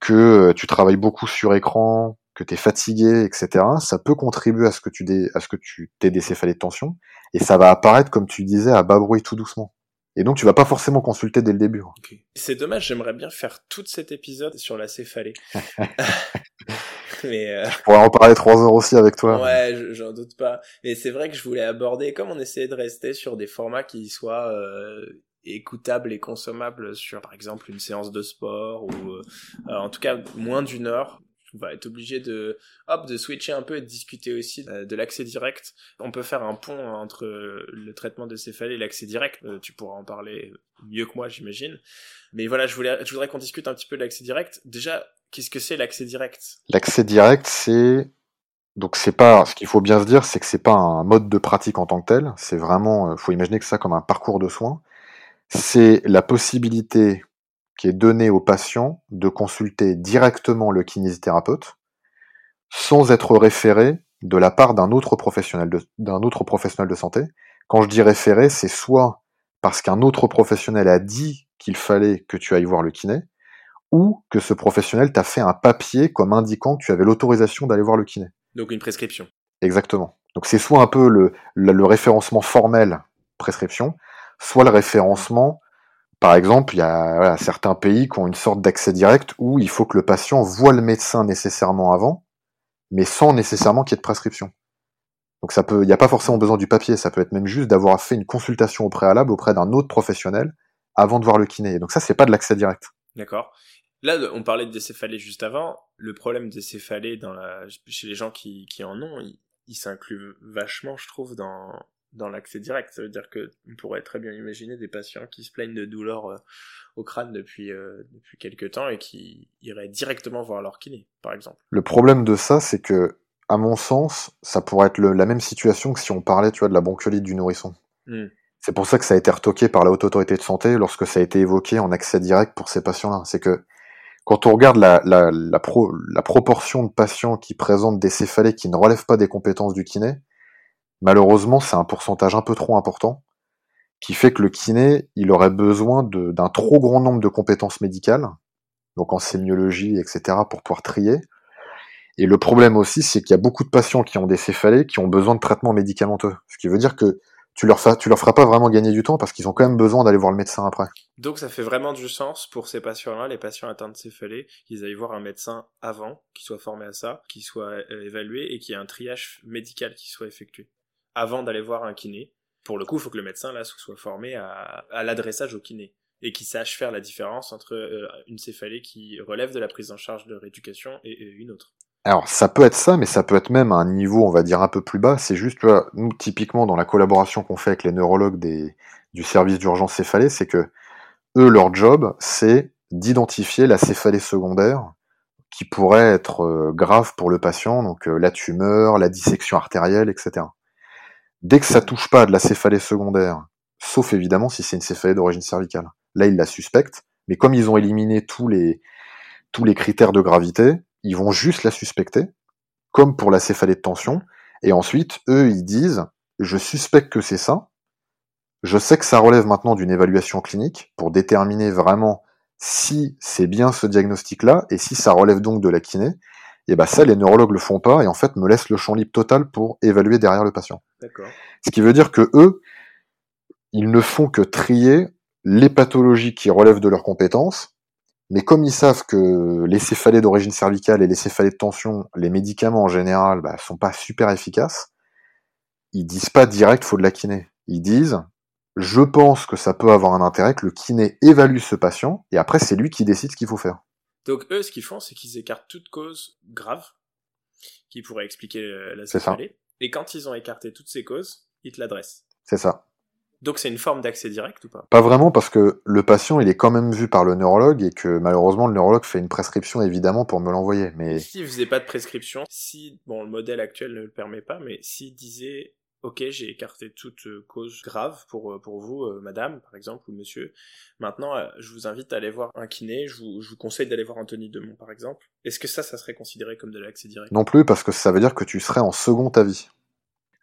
que euh, tu travailles beaucoup sur écran, que tu es fatigué, etc., ça peut contribuer à ce que tu à ce que tu aies des céphalées de tension, et ça va apparaître, comme tu disais, à bas bruit tout doucement. Et donc tu vas pas forcément consulter dès le début. C'est dommage, j'aimerais bien faire tout cet épisode sur la céphalée. [laughs] [laughs] mais euh... Je pourrais en parler trois heures aussi avec toi. Ouais, j'en doute pas. Mais c'est vrai que je voulais aborder, comme on essayait de rester sur des formats qui soient euh, écoutables et consommables sur, par exemple, une séance de sport ou, euh, en tout cas, moins d'une heure on va être obligé de hop de switcher un peu et de discuter aussi euh, de l'accès direct. On peut faire un pont entre le traitement de céphalée et l'accès direct. tu pourras en parler mieux que moi, j'imagine. Mais voilà, je voulais, je voudrais qu'on discute un petit peu de l'accès direct. Déjà, Qu'est-ce que c'est l'accès direct? L'accès direct, c'est donc c'est pas ce qu'il faut bien se dire, c'est que c'est pas un mode de pratique en tant que tel. C'est vraiment, euh, faut imaginer que ça comme un parcours de soins. C'est la possibilité qui est donné au patient de consulter directement le kinésithérapeute sans être référé de la part d'un autre professionnel de, d'un autre professionnel de santé. Quand je dis référé, c'est soit parce qu'un autre professionnel a dit qu'il fallait que tu ailles voir le kiné, ou que ce professionnel t'a fait un papier comme indiquant que tu avais l'autorisation d'aller voir le kiné. Donc une prescription. Exactement. Donc c'est soit un peu le, le, le référencement formel prescription, soit le référencement par exemple, il y a voilà, certains pays qui ont une sorte d'accès direct où il faut que le patient voit le médecin nécessairement avant, mais sans nécessairement qu'il y ait de prescription. Donc ça peut, il n'y a pas forcément besoin du papier, ça peut être même juste d'avoir fait une consultation au préalable auprès d'un autre professionnel avant de voir le kiné. Donc ça, c'est pas de l'accès direct. D'accord. Là, on parlait de décéphalée juste avant. Le problème des céphalées dans la, chez les gens qui, qui en ont, il, il s'inclut vachement, je trouve, dans, dans l'accès direct. Ça veut dire que on pourrait très bien imaginer des patients qui se plaignent de douleurs euh, au crâne depuis euh, depuis quelques temps et qui iraient directement voir leur kiné, par exemple. Le problème de ça, c'est que, à mon sens, ça pourrait être le, la même situation que si on parlait, tu vois, de la bronchiolite du nourrisson. Mm. C'est pour ça que ça a été retoqué par la haute autorité de santé lorsque ça a été évoqué en accès direct pour ces patients-là. C'est que quand on regarde la, la, la, pro, la proportion de patients qui présentent des céphalées qui ne relèvent pas des compétences du kiné, malheureusement, c'est un pourcentage un peu trop important qui fait que le kiné, il aurait besoin d'un trop grand nombre de compétences médicales, donc en sémiologie, etc., pour pouvoir trier. Et le problème aussi, c'est qu'il y a beaucoup de patients qui ont des céphalées qui ont besoin de traitements médicamenteux. Ce qui veut dire que tu leur, tu leur feras pas vraiment gagner du temps parce qu'ils ont quand même besoin d'aller voir le médecin après. Donc ça fait vraiment du sens pour ces patients-là, les patients atteints de céphalée, qu'ils aillent voir un médecin avant, qui soit formé à ça, qui soit euh, évalué et qu'il y ait un triage médical qui soit effectué avant d'aller voir un kiné. Pour le coup, il faut que le médecin là soit formé à, l'adressage au kiné et qui sache faire la différence entre euh, une céphalée qui relève de la prise en charge de rééducation et, et, une autre. Alors ça peut être ça, mais ça peut être même à un niveau, on va dire, un peu plus bas. C'est juste, nous, typiquement, dans la collaboration qu'on fait avec les neurologues du service d'urgence céphalée, c'est que eux, leur job, c'est d'identifier la céphalée secondaire qui pourrait être euh, grave pour le patient, donc euh, la tumeur, la dissection artérielle, etc. Dès que ça touche pas à de la céphalée secondaire, sauf évidemment si c'est une céphalée d'origine cervicale, là ils la suspectent, mais comme ils ont éliminé tous les, tous les critères de gravité, ils vont juste la suspecter, comme pour la céphalée de tension, et ensuite, eux, ils disent, je suspecte que c'est ça, je sais que ça relève maintenant d'une évaluation clinique pour déterminer vraiment si c'est bien ce diagnostic-là, et si ça relève donc de la kiné, et bah ça, les neurologues le font pas, et en fait me laissent le champ libre total pour évaluer derrière le patient. Ce qui veut dire que eux, ils ne font que trier les pathologies qui relèvent de leurs compétences, mais comme ils savent que les céphalées d'origine cervicale et les céphalées de tension, les médicaments en général, bah, sont pas super efficaces, ils disent pas direct faut de la kiné. Ils disent je pense que ça peut avoir un intérêt que le kiné évalue ce patient et après c'est lui qui décide ce qu'il faut faire. Donc eux, ce qu'ils font, c'est qu'ils écartent toute cause grave qui pourrait expliquer la céphalée. Et quand ils ont écarté toutes ces causes, ils te l'adressent. C'est ça. Donc c'est une forme d'accès direct ou pas? Pas vraiment parce que le patient il est quand même vu par le neurologue et que malheureusement le neurologue fait une prescription évidemment pour me l'envoyer. Mais s'il faisait pas de prescription, si bon le modèle actuel ne le permet pas, mais s'il disait ok j'ai écarté toute cause grave pour pour vous euh, madame par exemple ou monsieur, maintenant euh, je vous invite à aller voir un kiné, je vous, je vous conseille d'aller voir Anthony Demont par exemple. Est-ce que ça ça serait considéré comme de l'accès direct? Non plus parce que ça veut dire que tu serais en second avis.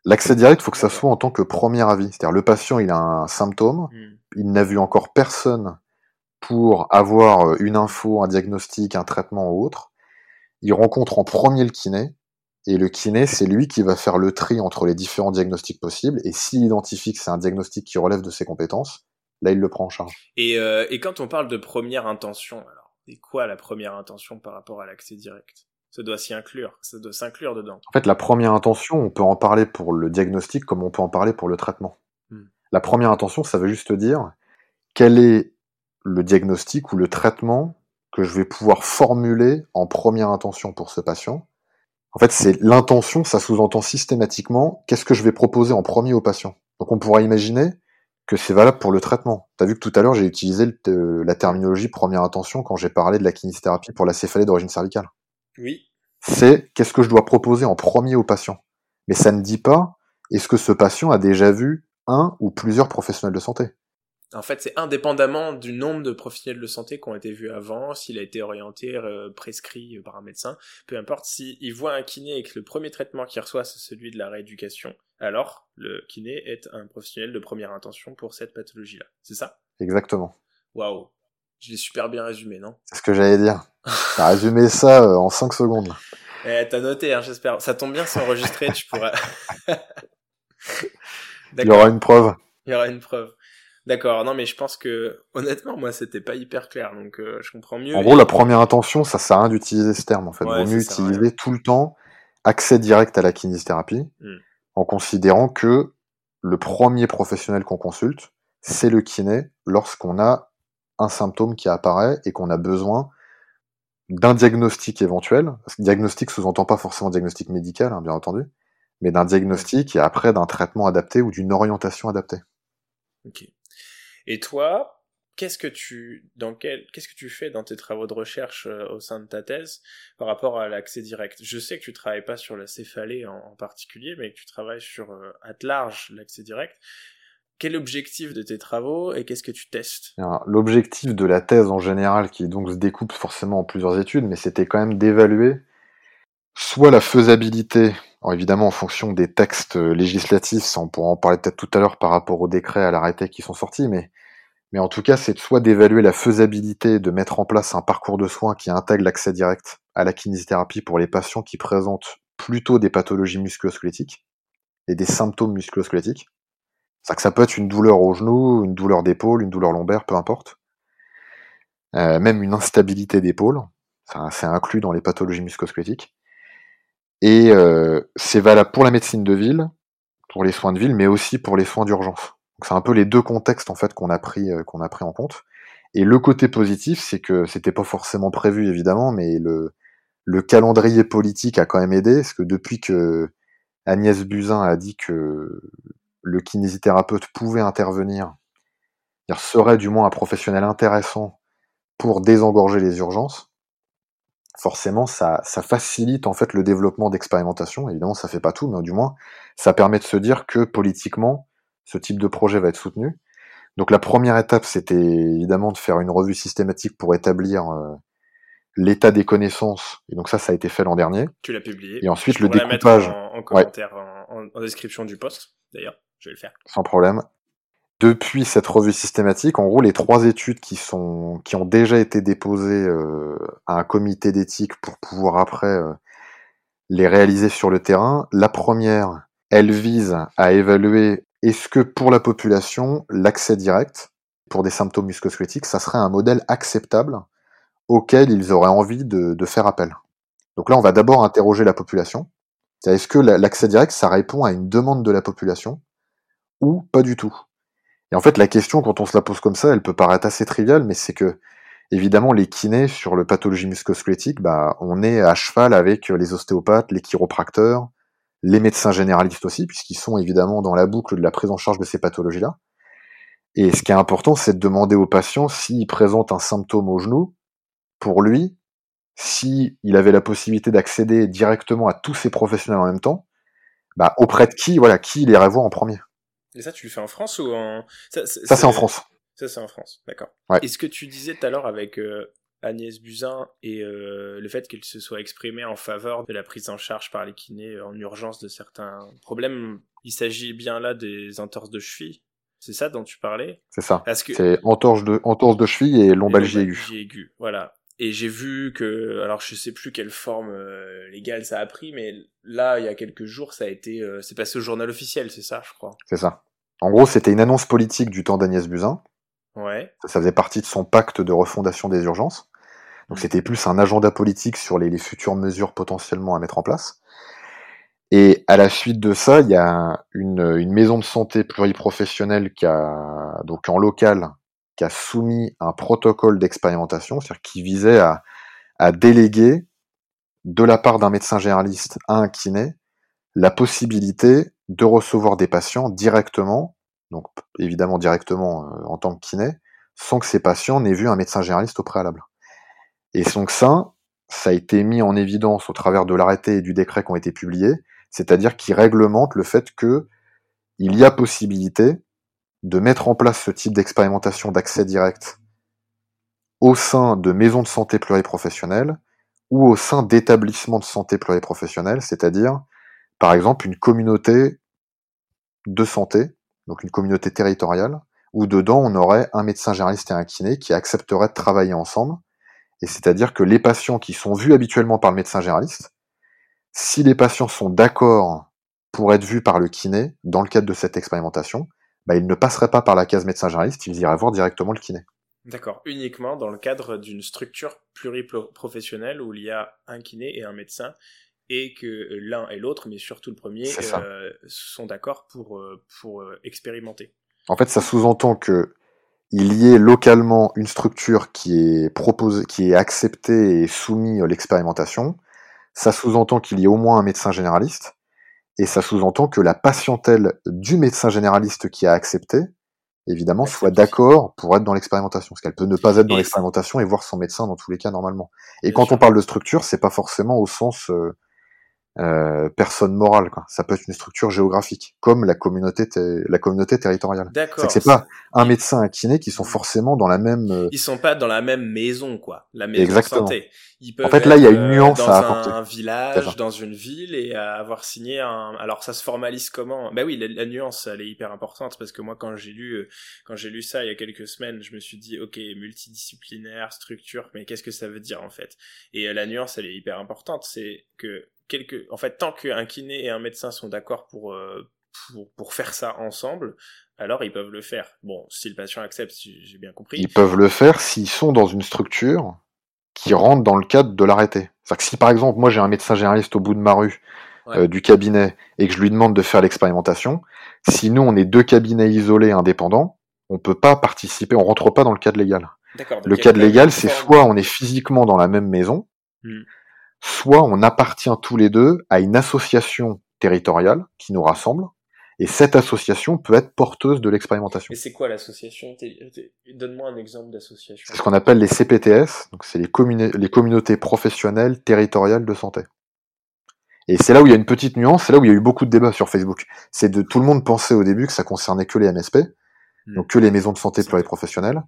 L'accès direct, il faut que ça soit en tant que premier avis. C'est-à-dire le patient, il a un symptôme, Hmm. il n'a vu encore personne pour avoir une info, un diagnostic, un traitement ou autre. Il rencontre en premier le kiné, et le kiné, c'est lui qui va faire le tri entre les différents diagnostics possibles, et s'il identifie que c'est un diagnostic qui relève de ses compétences, là, il le prend en charge. Et, euh, et quand on parle de première intention, alors, c'est quoi la première intention par rapport à l'accès direct? Ça doit s'y inclure, ça doit s'inclure dedans. En fait, la première intention, on peut en parler pour le diagnostic comme on peut en parler pour le traitement. Hmm. La première intention, ça veut juste dire quel est le diagnostic ou le traitement que je vais pouvoir formuler en première intention pour ce patient. En fait, c'est l'intention, ça sous-entend systématiquement qu'est-ce que je vais proposer en premier au patient. Donc on pourra imaginer que c'est valable pour le traitement. Tu as vu que tout à l'heure, j'ai utilisé le, la terminologie première intention quand j'ai parlé de la kinésithérapie pour la céphalée d'origine cervicale. Oui. C'est qu'est-ce que je dois proposer en premier au patient. Mais ça ne dit pas est-ce que ce patient a déjà vu un ou plusieurs professionnels de santé? En fait, c'est indépendamment du nombre de professionnels de santé qui ont été vus avant, s'il a été orienté, euh, prescrit par un médecin, peu importe, s'il voit un kiné et que le premier traitement qu'il reçoit, c'est celui de la rééducation, alors le kiné est un professionnel de première intention pour cette pathologie-là. C'est ça? Exactement. Waouh. Je l'ai super bien résumé, non? C'est ce que j'allais dire. [laughs] T'as résumé ça euh, en 5 secondes. Eh, t'as noté, hein, j'espère. Ça tombe bien, c'est enregistré, tu pourras... [laughs] [laughs] Il y aura une preuve. Il y aura une preuve. D'accord, non mais je pense que honnêtement moi c'était pas hyper clair donc euh, je comprends mieux. En gros la première intention ça sert à rien d'utiliser ce terme en fait. Ouais, Vaut mieux utiliser tout le temps accès direct à la kinésithérapie hmm. en considérant que le premier professionnel qu'on consulte c'est le kiné lorsqu'on a un symptôme qui apparaît et qu'on a besoin d'un diagnostic éventuel. Parce que diagnostic sous-entend pas forcément diagnostic médical hein, bien entendu, mais d'un diagnostic et après d'un traitement adapté ou d'une orientation adaptée. Ok. Et toi, qu'est-ce que tu dans quel qu'est-ce que tu fais dans tes travaux de recherche euh, au sein de ta thèse par rapport à l'accès direct? Je sais que tu travailles pas sur la céphalée en, particulier, mais que tu travailles sur euh, à large l'accès direct. Quel est l'objectif de tes travaux et qu'est-ce que tu testes? L'objectif de la thèse en général, qui donc se découpe forcément en plusieurs études, mais c'était quand même d'évaluer soit la faisabilité, évidemment en fonction des textes euh, législatifs, on pourra en parler peut-être tout à l'heure par rapport aux décrets, à l'arrêté qui sont sortis, mais mais en tout cas, c'est soit d'évaluer la faisabilité de mettre en place un parcours de soins qui intègre l'accès direct à la kinésithérapie pour les patients qui présentent plutôt des pathologies musculosquelettiques et des symptômes musculosquelettiques. Que ça peut être une douleur au genou, une douleur d'épaule, une douleur lombaire, peu importe. Euh, même une instabilité d'épaule, c'est inclus dans les pathologies musculosquelettiques. Et euh, c'est valable pour la médecine de ville, pour les soins de ville, mais aussi pour les soins d'urgence c'est un peu les deux contextes en fait qu'on a pris euh, qu'on a pris en compte. Et le côté positif, c'est que c'était pas forcément prévu évidemment, mais le le calendrier politique a quand même aidé, parce que depuis que Agnès Buzyn a dit que le kinésithérapeute pouvait intervenir, il serait du moins un professionnel intéressant pour désengorger les urgences. Forcément, ça, ça facilite en fait le développement d'expérimentation. Évidemment, ça fait pas tout, mais du moins, ça permet de se dire que politiquement, ce type de projet va être soutenu. Donc la première étape, c'était évidemment de faire une revue systématique pour établir euh, l'état des connaissances. Et donc ça, ça a été fait l'an dernier. Tu l'as publié. Et ensuite le découpage. en, commentaire, en, description du post, d'ailleurs. Je vais le faire. Sans problème. Depuis cette revue systématique, en gros, les trois études qui sont qui ont déjà été déposées euh, à un comité d'éthique pour pouvoir après euh, les réaliser sur le terrain. La première, elle vise à évaluer est-ce que pour la population, l'accès direct pour des symptômes musculosquelettiques, ça serait un modèle acceptable auquel ils auraient envie de, faire appel? Donc là, on va d'abord interroger la population. Est-ce que l'accès direct, ça répond à une demande de la population ou pas du tout? Et en fait, la question, quand on se la pose comme ça, elle peut paraître assez triviale, mais c'est que, évidemment, les kinés sur le pathologie musculosquelettique, bah, on est à cheval avec les ostéopathes, les chiropracteurs, les médecins généralistes aussi, puisqu'ils sont évidemment dans la boucle de la prise en charge de ces pathologies-là. Et ce qui est important, c'est de demander au patient s'il présente un symptôme au genou, pour lui, s'il avait la possibilité d'accéder directement à tous ces professionnels en même temps, bah, auprès de qui, voilà, qui il irait voir en premier. Et ça, tu le fais en France ou en... Ça, c'est en France. Ça, c'est en France, d'accord. est ce que tu disais tout à l'heure avec euh, Agnès Buzyn et euh, le fait qu'elle se soit exprimée en faveur de la prise en charge par les kinés en urgence de certains problèmes. Il s'agit bien là des entorses de cheville. C'est ça dont tu parlais? C'est ça. Que... C'est entorse de, entorse de cheville et lombalgie aiguë. aiguë, voilà. Et j'ai vu que, alors je sais plus quelle forme euh, légale ça a pris, mais là, il y a quelques jours, ça a été, euh, c'est passé au journal officiel, c'est ça, je crois. C'est ça. En gros, c'était une annonce politique du temps d'Agnès Buzyn, ça, faisait partie de son pacte de refondation des urgences. Donc c'était plus un agenda politique sur les, futures mesures potentiellement à mettre en place. Et à la suite de ça, il y a une, maison de santé pluriprofessionnelle qui a, donc en local, qui a soumis un protocole d'expérimentation, c'est-à-dire qui visait à, à déléguer de la part d'un médecin généraliste à un kiné la possibilité de recevoir des patients directement donc évidemment directement euh, en tant que kiné, sans que ces patients n'aient vu un médecin généraliste au préalable. Et donc ça, ça a été mis en évidence au travers de l'arrêté et du décret qui ont été publiés, c'est-à-dire qui réglemente le fait que il y a possibilité de mettre en place ce type d'expérimentation d'accès direct au sein de maisons de santé pluriprofessionnelles ou au sein d'établissements de santé pluriprofessionnels, c'est-à-dire, par exemple, une communauté de santé, donc une communauté territoriale, où dedans on aurait un médecin généraliste et un kiné qui accepteraient de travailler ensemble, et c'est-à-dire que les patients qui sont vus habituellement par le médecin généraliste, si les patients sont d'accord pour être vus par le kiné dans le cadre de cette expérimentation, bah, ils ne passeraient pas par la case médecin généraliste, ils iraient voir directement le kiné. D'accord, uniquement dans le cadre d'une structure pluriprofessionnelle où il y a un kiné et un médecin et que l'un et l'autre, mais surtout le premier, euh, sont d'accord pour, euh, pour euh, expérimenter. En fait, ça sous-entend que il y ait localement une structure qui est proposée, qui est acceptée et soumise à l'expérimentation. Ça sous-entend qu'il y ait au moins un médecin généraliste, et ça sous-entend que la patientèle du médecin généraliste qui a accepté, évidemment, soit d'accord pour être dans l'expérimentation. Parce qu'elle peut ne pas être dans l'expérimentation et voir son médecin dans tous les cas normalement. Et quand on parle de structure, c'est pas forcément au sens euh, euh, personne morale. Quoi. Ça peut être une structure géographique, comme la communauté, la communauté territoriale. D'accord. C'est pas un médecin, un kiné qui sont forcément dans la même. Euh, Ils sont pas dans la même maison, quoi. La maison Exactement. de santé. Ils peuvent en fait, là, il y a une nuance dans à apporter. un village, dans une ville, et avoir signé un. Alors, ça se formalise comment? Ben oui, la, nuance, elle est hyper importante parce que moi, quand j'ai lu, euh, quand j'ai lu ça il y a quelques semaines, je me suis dit, ok, multidisciplinaire, structure, mais qu'est-ce que ça veut dire en fait? Et la nuance, elle est hyper importante. C'est que en fait, tant qu'un kiné et un médecin sont d'accord euh, pour, pour, faire ça ensemble, alors ils peuvent le faire. Bon, si le patient accepte, j'ai bien compris. Ils peuvent le faire s'ils sont dans une structure qui rentre dans le cadre de l'arrêté. C'est-à-dire que si par exemple, moi j'ai un médecin généraliste au bout de ma rue, euh, du cabinet, et que je lui demande de faire l'expérimentation, si nous on est deux cabinets isolés indépendants, on peut pas participer, on rentre pas dans le cadre légal. Le cadre légal, c'est soit on est physiquement dans la même maison, hmm soit on appartient tous les deux à une association territoriale qui nous rassemble, et cette association peut être porteuse de l'expérimentation. Et c'est quoi l'association? Donne-moi un exemple d'association. C'est ce qu'on appelle les CPTS, donc c'est les, les communautés professionnelles territoriales de santé. Et c'est là où il y a une petite nuance, c'est là où il y a eu beaucoup de débats sur Facebook. C'est de tout le monde pensait au début que ça concernait que les MSP, hmm. donc que les maisons de santé pluriprofessionnelles.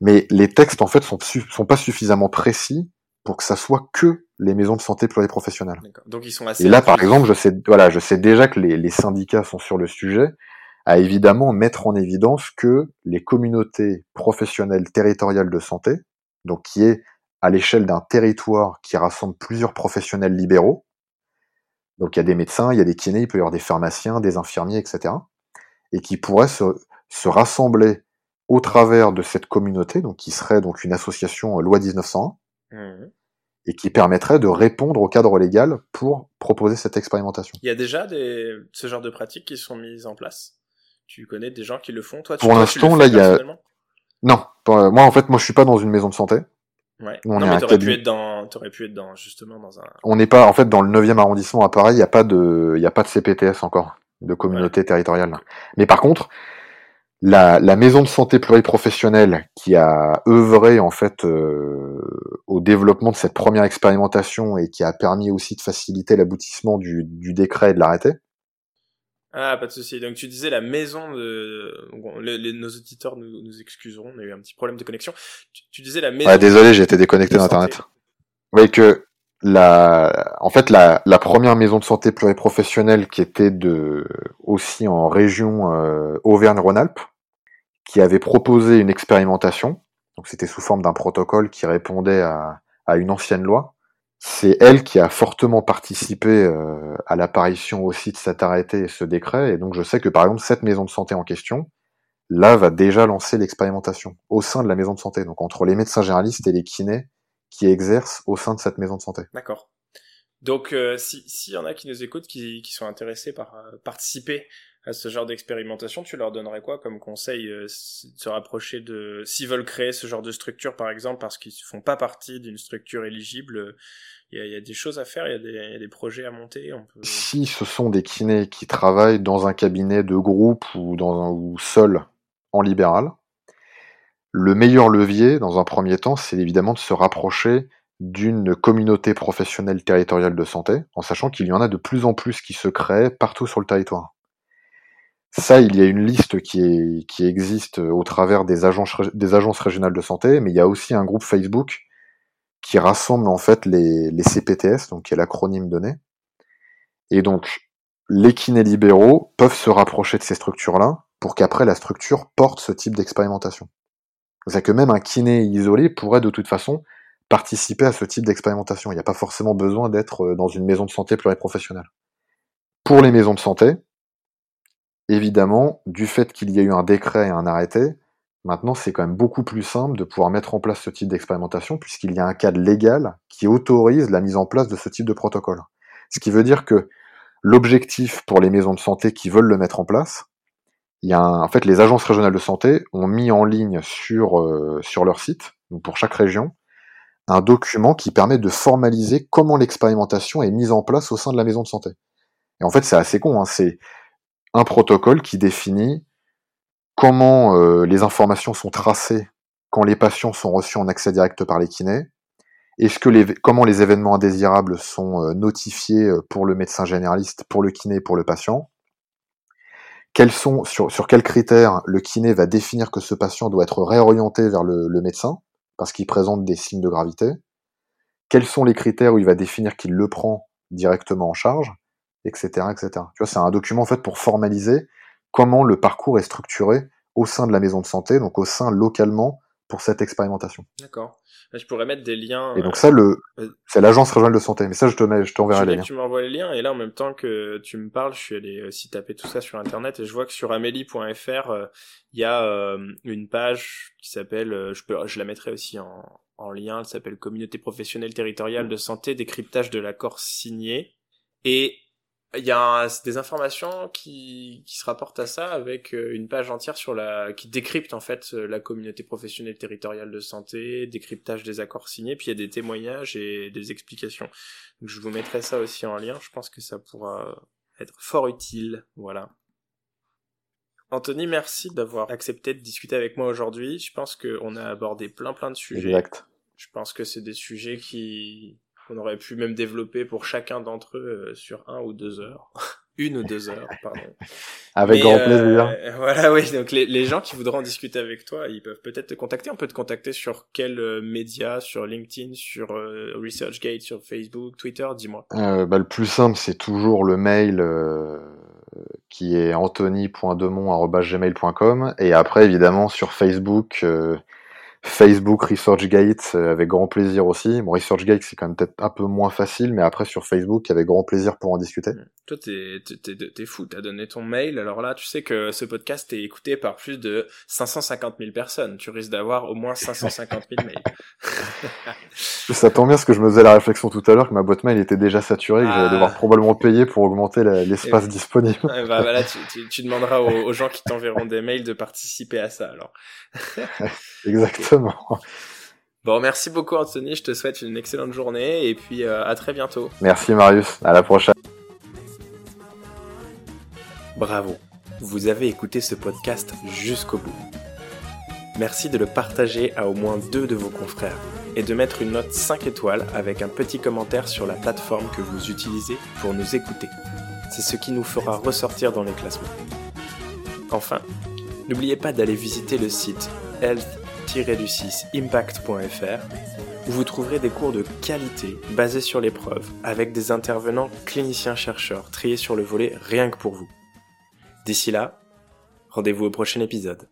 Mais les textes en fait sont, sont pas suffisamment précis pour que ça soit que les maisons de santé pluriprofessionnelles. Donc ils sont assez. Et là, par exemple, je sais, voilà, je sais déjà que les, les, syndicats sont sur le sujet, à évidemment mettre en évidence que les communautés professionnelles territoriales de santé, donc qui est à l'échelle d'un territoire qui rassemble plusieurs professionnels libéraux, donc il y a des médecins, il y a des kinés, il peut y avoir des pharmaciens, des infirmiers, etc., et qui pourraient se, se rassembler au travers de cette communauté, donc qui serait donc une association euh, loi 1901, Mmh. Et qui permettrait de répondre au cadre légal pour proposer cette expérimentation. Il y a déjà des, ce genre de pratiques qui sont mises en place? Tu connais des gens qui le font? Toi, tu, Pour l'instant, là, il y a... Non, moi, en fait, moi, je suis pas dans une maison de santé. Ouais. On non, mais t'aurais pu être dans, t'aurais pu être dans, justement, dans un... On n'est pas, en fait, dans le 9e arrondissement à Paris, il n'y a pas de, il y a pas de CPTS encore, de communauté territoriale. Mais par contre, la, la, maison de santé pluriprofessionnelle qui a œuvré en fait euh, au développement de cette première expérimentation et qui a permis aussi de faciliter l'aboutissement du, du, décret et de l'arrêté. Ah, pas de souci. Donc tu disais la maison de... les, nos auditeurs nous, nous, excuseront, on a eu un petit problème de connexion. Tu, disais la maison... Ah, désolé, j'ai été déconnecté d'Internet. Oui, que la, en fait, la, la, première maison de santé pluriprofessionnelle qui était de, aussi en région euh, Auvergne-Rhône-Alpes, qui avait proposé une expérimentation. Donc c'était sous forme d'un protocole qui répondait à, une ancienne loi. C'est elle qui a fortement participé euh, à l'apparition aussi de cet arrêté et ce décret. Et donc je sais que par exemple cette maison de santé en question, là va déjà lancer l'expérimentation au sein de la maison de santé. Donc entre les médecins généralistes et les kinés qui exercent au sein de cette maison de santé. D'accord. Donc, euh, s'il y en a qui nous écoutent, qui, qui sont intéressés par euh, participer à ce genre d'expérimentation, tu leur donnerais quoi comme conseil euh, de se rapprocher de... S'ils veulent créer ce genre de structure, par exemple, parce qu'ils ne font pas partie d'une structure éligible, il y, a, des choses à faire, il y, a des projets à monter. Si ce sont des kinés qui travaillent dans un cabinet de groupe ou, dans un, ou seul en libéral, le meilleur levier, dans un premier temps, c'est évidemment de se rapprocher d'une communauté professionnelle territoriale de santé, en sachant qu'il y en a de plus en plus qui se créent partout sur le territoire. Ça, il y a une liste qui, est, qui existe au travers des agences, des agences régionales de santé, mais il y a aussi un groupe Facebook qui rassemble en fait les, les CPTS, donc qui est l'acronyme donné. Et donc, les kinés libéraux peuvent se rapprocher de ces structures-là pour qu'après la structure porte ce type d'expérimentation. C'est-à-dire que même un kiné isolé pourrait de toute façon participer à ce type d'expérimentation. Il n'y a pas forcément besoin d'être euh, dans une maison de santé pluriprofessionnelle. Pour les maisons de santé, évidemment, du fait qu'il y ait eu un décret et un arrêté, maintenant c'est quand même beaucoup plus simple de pouvoir mettre en place ce type d'expérimentation puisqu'il y a un cadre légal qui autorise la mise en place de ce type de protocole. Ce qui veut dire que l'objectif pour les maisons de santé qui veulent le mettre en place, il y a en fait les agences régionales de santé ont mis en ligne sur euh, sur leur site, donc pour chaque région, un document qui permet de formaliser comment l'expérimentation est mise en place au sein de la maison de santé. Et en fait, c'est assez con, hein, c'est un protocole qui définit comment euh, les informations sont tracées quand les patients sont reçus en accès direct par les kinés, est-ce que les, comment les événements indésirables sont euh, notifiés pour le médecin généraliste, pour le kiné, pour le patient, quels sont, sur, sur quels critères le kiné va définir que ce patient doit être réorienté vers le, le médecin, parce qu'il présente des signes de gravité, quels sont les critères où il va définir qu'il le prend directement en charge, etc., etc. Tu vois, c'est un document en fait pour formaliser comment le parcours est structuré au sein de la maison de santé, donc au sein localement pour cette expérimentation. D'accord. Je pourrais mettre des liens. Et donc ça, le, c'est l'agence régionale de santé. Mais ça, je te mets, je t'enverrai les liens. Tu m'envoies les liens et là, en même temps que tu me parles, je suis allé aussi taper tout ça sur internet et je vois que sur amélie.fr, euh, il y a euh, une page qui s'appelle, euh, je peux, je la mettrai aussi en, en lien. Elle s'appelle Communauté professionnelle territoriale de santé, décryptage de l'accord signé. Et il y a des informations qui, qui se rapportent à ça avec euh, une page entière sur la qui décrypte en fait euh, la communauté professionnelle territoriale de santé, décryptage des accords signés, puis il y a des témoignages et des explications. Donc je vous mettrai ça aussi en lien, je pense que ça pourra être fort utile, voilà. Anthony, merci d'avoir accepté de discuter avec moi aujourd'hui. Je pense qu'on a abordé plein plein de sujets. Exact. Je pense que c'est des sujets qui on aurait pu même développer pour chacun d'entre eux euh, sur un ou deux heures. [laughs] Une ou deux heures, pardon. [laughs] Avec grand plaisir. Euh, voilà, oui. Donc les, les, gens qui voudront en discuter avec toi, ils peuvent peut-être te contacter. On peut te contacter sur quel euh, média? Sur LinkedIn, sur ResearchGate, sur Facebook, Twitter Dis-moi. bah, le plus simple, c'est toujours le mail qui est anthony.demont.gmail.com et après, évidemment, sur Facebook Facebook, ResearchGate, euh, avec grand plaisir aussi. Bon, ResearchGate, c'est quand même peut-être un peu moins facile, mais après sur Facebook, avec grand plaisir pour en discuter. Mmh. Toi, t'es, fou, t'as donné ton mail. Alors là, tu sais que ce podcast est écouté par plus de 550 000 personnes. Tu risques d'avoir au moins 550 000 mails. [laughs] Ça tombe bien, parce que je me faisais la réflexion tout à l'heure que ma boîte mail était déjà saturée, que j'allais ah. devoir probablement payer pour augmenter l'espace disponible. bah, bah [laughs] tu, tu, demanderas aux, aux gens qui t'enverront des mails de participer à ça, alors. [laughs] Exactement. Bon, merci beaucoup Anthony, je te souhaite une excellente journée et puis euh, à très bientôt. Merci Marius, à la prochaine. Bravo, vous avez écouté ce podcast jusqu'au bout. Merci de le partager à au moins deux de vos confrères et de mettre une note 5 étoiles avec un petit commentaire sur la plateforme que vous utilisez pour nous écouter. C'est ce qui nous fera ressortir dans les classements. Enfin, n'oubliez pas d'aller visiter le site health-impact.fr où vous trouverez des cours de qualité basés sur l'épreuve avec des intervenants cliniciens-chercheurs triés sur le volet rien que pour vous. D'ici là, rendez-vous au prochain épisode.